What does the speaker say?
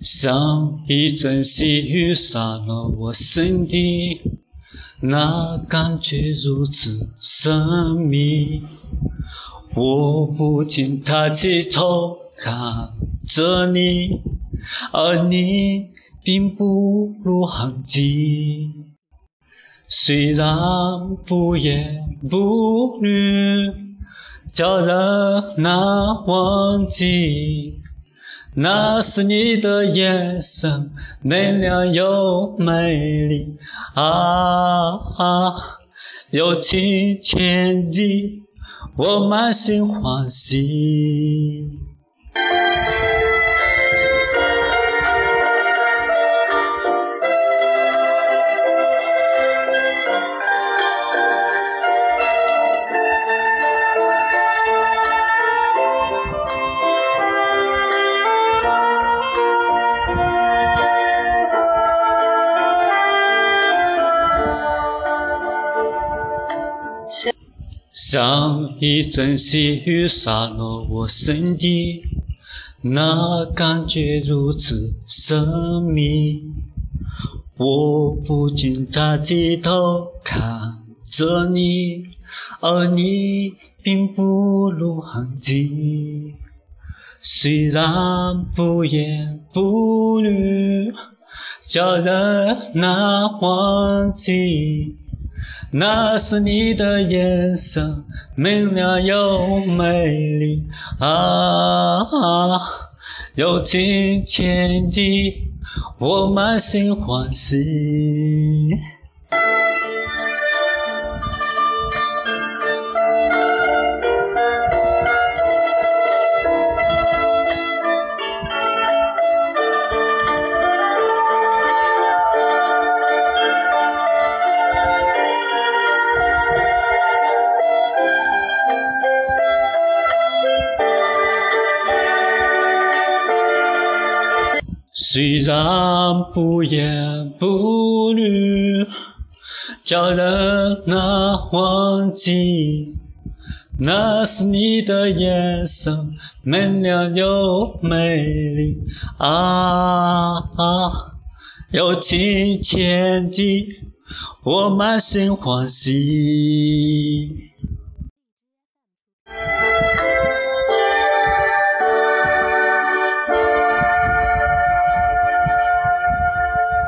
像一阵细雨洒落我心底，那感觉如此神秘。我不禁抬起头看着你，而你并不露痕迹。虽然不言不语，叫人难忘记。那是你的眼神，明亮又美丽啊，啊友情千里，我满心欢喜。像一阵细雨洒落我心底，那感觉如此神秘。我不禁抬起头看着你，而你并不露痕迹。虽然不言不语，叫人难忘记。那是你的眼神，明亮又美丽啊！友情千里，我满心欢喜。虽然不言不语，叫人难忘记。那是你的眼神，明亮又美丽啊！啊友情千里，我满心欢喜。